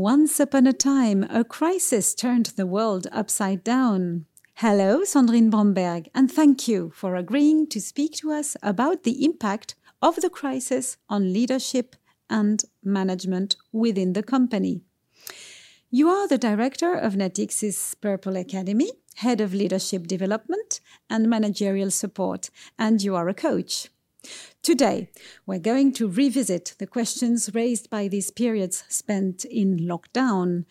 Once upon a time, a crisis turned the world upside down. Hello, Sandrine Bromberg, and thank you for agreeing to speak to us about the impact of the crisis on leadership and management within the company. You are the director of Natixis Purple Academy, head of leadership development and managerial support, and you are a coach. Today, we're going to revisit the questions raised by these periods spent in lockdown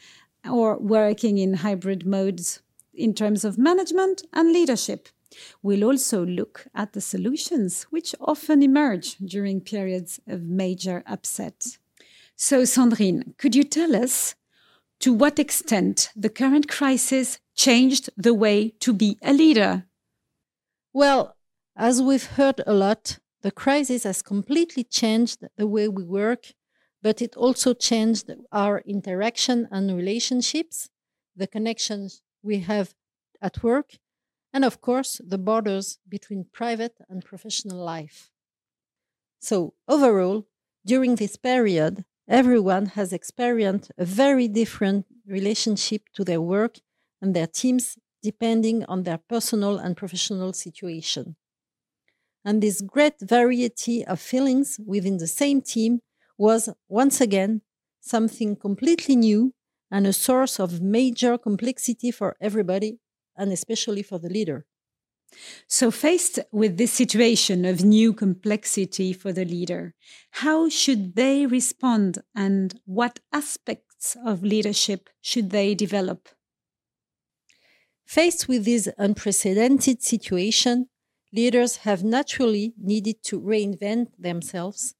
or working in hybrid modes in terms of management and leadership. We'll also look at the solutions which often emerge during periods of major upset. So, Sandrine, could you tell us to what extent the current crisis changed the way to be a leader? Well, as we've heard a lot, the crisis has completely changed the way we work, but it also changed our interaction and relationships, the connections we have at work, and of course, the borders between private and professional life. So, overall, during this period, everyone has experienced a very different relationship to their work and their teams depending on their personal and professional situation. And this great variety of feelings within the same team was once again something completely new and a source of major complexity for everybody and especially for the leader. So, faced with this situation of new complexity for the leader, how should they respond and what aspects of leadership should they develop? Faced with this unprecedented situation, leaders have naturally needed to reinvent themselves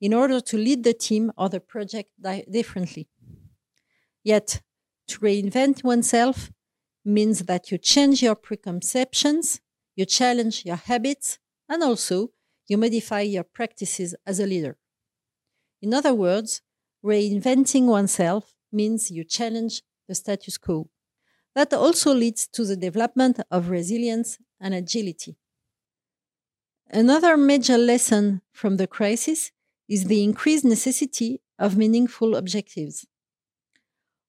in order to lead the team or the project differently. Yet, to reinvent oneself means that you change your preconceptions, you challenge your habits, and also you modify your practices as a leader. In other words, reinventing oneself means you challenge the status quo. That also leads to the development of resilience and agility. Another major lesson from the crisis is the increased necessity of meaningful objectives.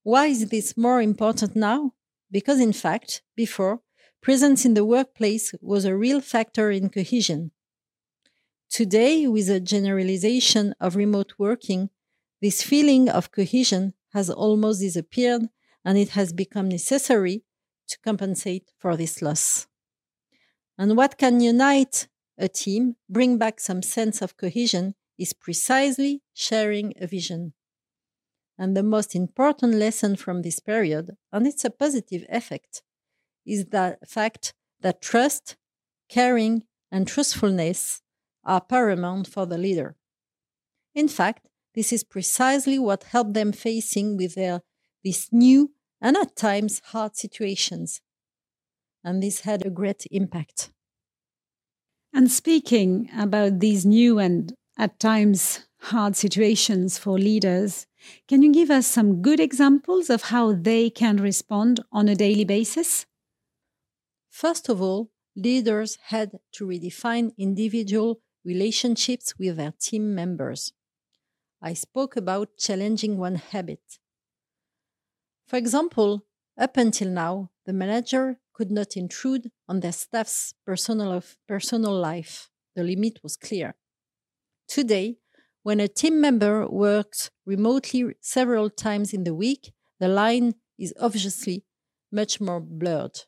Why is this more important now? because in fact, before, presence in the workplace was a real factor in cohesion. Today, with the generalization of remote working, this feeling of cohesion has almost disappeared and it has become necessary to compensate for this loss. And what can unite a team, bring back some sense of cohesion, is precisely sharing a vision. And the most important lesson from this period, and it's a positive effect, is the fact that trust, caring, and truthfulness are paramount for the leader. In fact, this is precisely what helped them facing with their these new and at times hard situations. And this had a great impact. And speaking about these new and at times hard situations for leaders, can you give us some good examples of how they can respond on a daily basis? First of all, leaders had to redefine individual relationships with their team members. I spoke about challenging one habit. For example, up until now, the manager could not intrude on their staff's personal, personal life. The limit was clear. Today, when a team member works remotely several times in the week, the line is obviously much more blurred.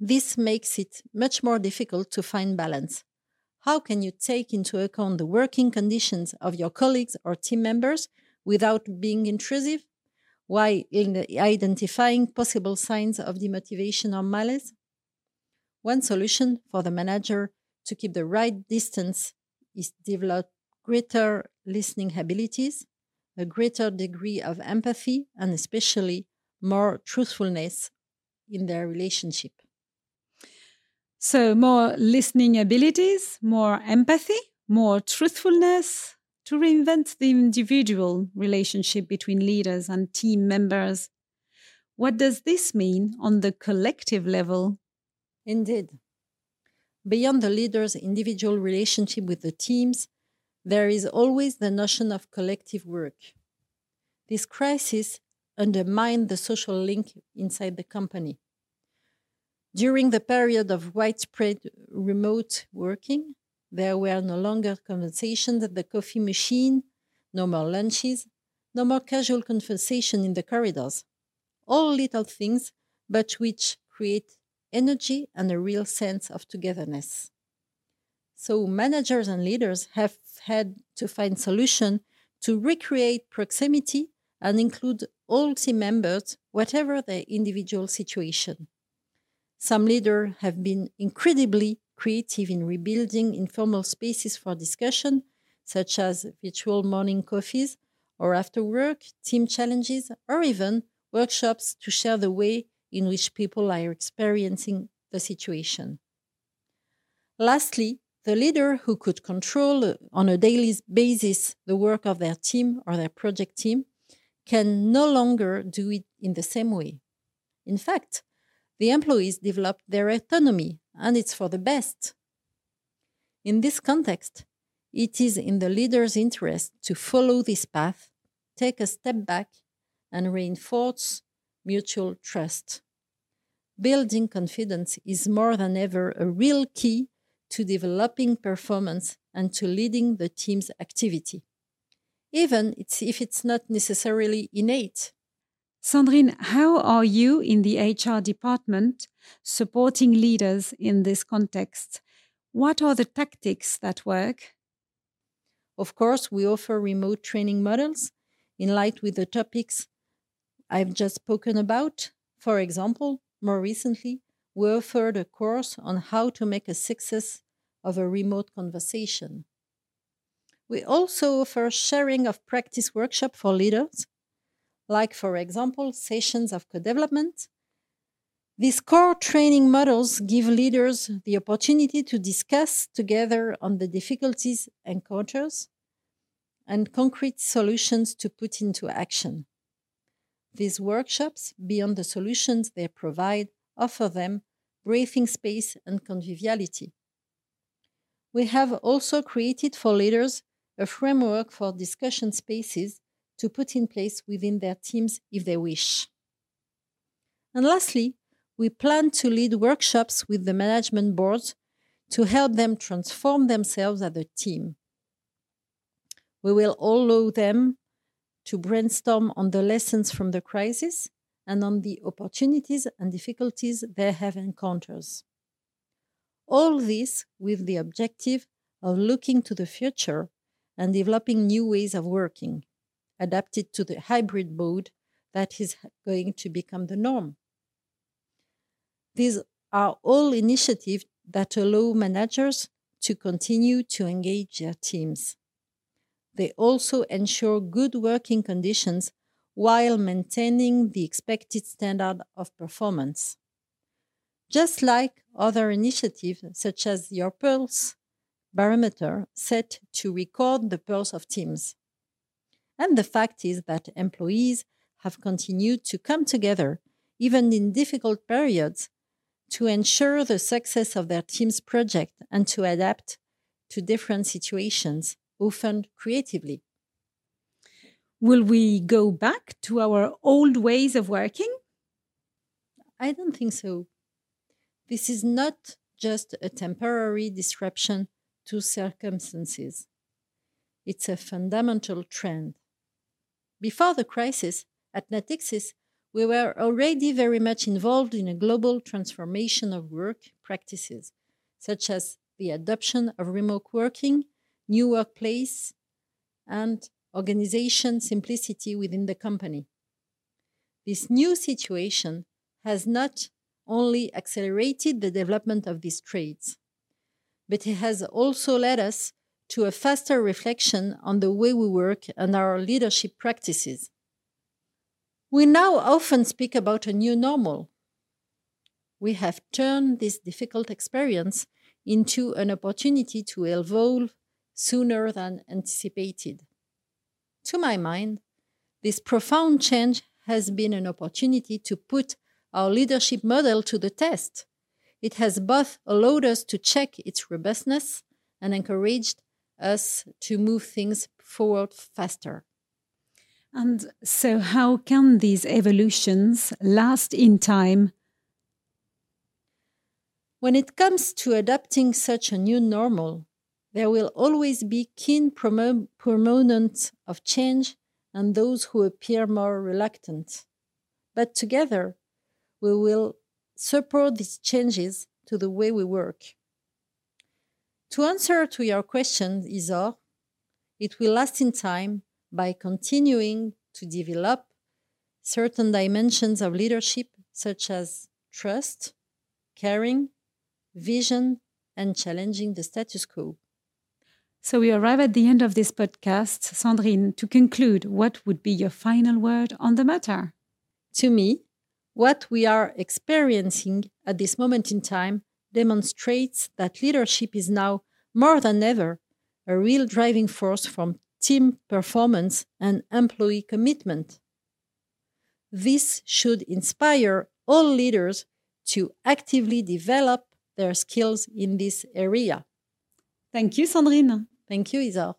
This makes it much more difficult to find balance. How can you take into account the working conditions of your colleagues or team members without being intrusive? While identifying possible signs of demotivation or malaise? One solution for the manager to keep the right distance is develop greater listening abilities, a greater degree of empathy, and especially more truthfulness in their relationship. So, more listening abilities, more empathy, more truthfulness to reinvent the individual relationship between leaders and team members. What does this mean on the collective level? Indeed. Beyond the leader's individual relationship with the teams, there is always the notion of collective work. This crisis undermined the social link inside the company. During the period of widespread remote working, there were no longer conversations at the coffee machine, no more lunches, no more casual conversation in the corridors. All little things, but which create energy and a real sense of togetherness. So managers and leaders have had to find solutions to recreate proximity and include all team members, whatever their individual situation. Some leaders have been incredibly creative in rebuilding informal spaces for discussion, such as virtual morning coffees or after work, team challenges, or even workshops to share the way in which people are experiencing the situation. Lastly, the leader who could control on a daily basis the work of their team or their project team can no longer do it in the same way. In fact, the employees develop their autonomy, and it's for the best. In this context, it is in the leader's interest to follow this path, take a step back, and reinforce mutual trust. Building confidence is more than ever a real key to developing performance and to leading the team's activity, even if it's not necessarily innate. Sandrine, how are you in the HR department supporting leaders in this context? What are the tactics that work? Of course, we offer remote training models in light with the topics I've just spoken about. For example, more recently, we offered a course on how to make a success of a remote conversation. We also offer sharing of practice workshop for leaders, like, for example, sessions of co development. These core training models give leaders the opportunity to discuss together on the difficulties encounters and concrete solutions to put into action. These workshops, beyond the solutions they provide, offer them breathing space and conviviality. We have also created for leaders a framework for discussion spaces to put in place within their teams if they wish. And lastly, we plan to lead workshops with the management boards to help them transform themselves as a team. We will allow them to brainstorm on the lessons from the crisis and on the opportunities and difficulties they have encountered. All this with the objective of looking to the future and developing new ways of working, adapted to the hybrid mode that is going to become the norm. These are all initiatives that allow managers to continue to engage their teams. They also ensure good working conditions while maintaining the expected standard of performance. Just like other initiatives, such as your Pulse barometer, set to record the pulse of teams. And the fact is that employees have continued to come together, even in difficult periods, to ensure the success of their team's project and to adapt to different situations, often creatively. Will we go back to our old ways of working? I don't think so. This is not just a temporary disruption to circumstances, it's a fundamental trend. Before the crisis, at Natixis, we were already very much involved in a global transformation of work practices, such as the adoption of remote working, new workplace, and organization simplicity within the company. This new situation has not only accelerated the development of these traits, but it has also led us to a faster reflection on the way we work and our leadership practices. We now often speak about a new normal. We have turned this difficult experience into an opportunity to evolve sooner than anticipated. To my mind, this profound change has been an opportunity to put our leadership model to the test. It has both allowed us to check its robustness and encouraged us to move things forward faster. And so, how can these evolutions last in time? When it comes to adopting such a new normal, there will always be keen promo- proponents of change and those who appear more reluctant. But together, we will support these changes to the way we work. To answer to your question, Isor, it will last in time by continuing to develop certain dimensions of leadership, such as trust, caring, vision, and challenging the status quo. So we arrive at the end of this podcast. Sandrine, to conclude, what would be your final word on the matter? To me, what we are experiencing at this moment in time demonstrates that leadership is now more than ever a real driving force from team performance and employee commitment. This should inspire all leaders to actively develop their skills in this area. Thank you, Sandrine. Thank you, Isor.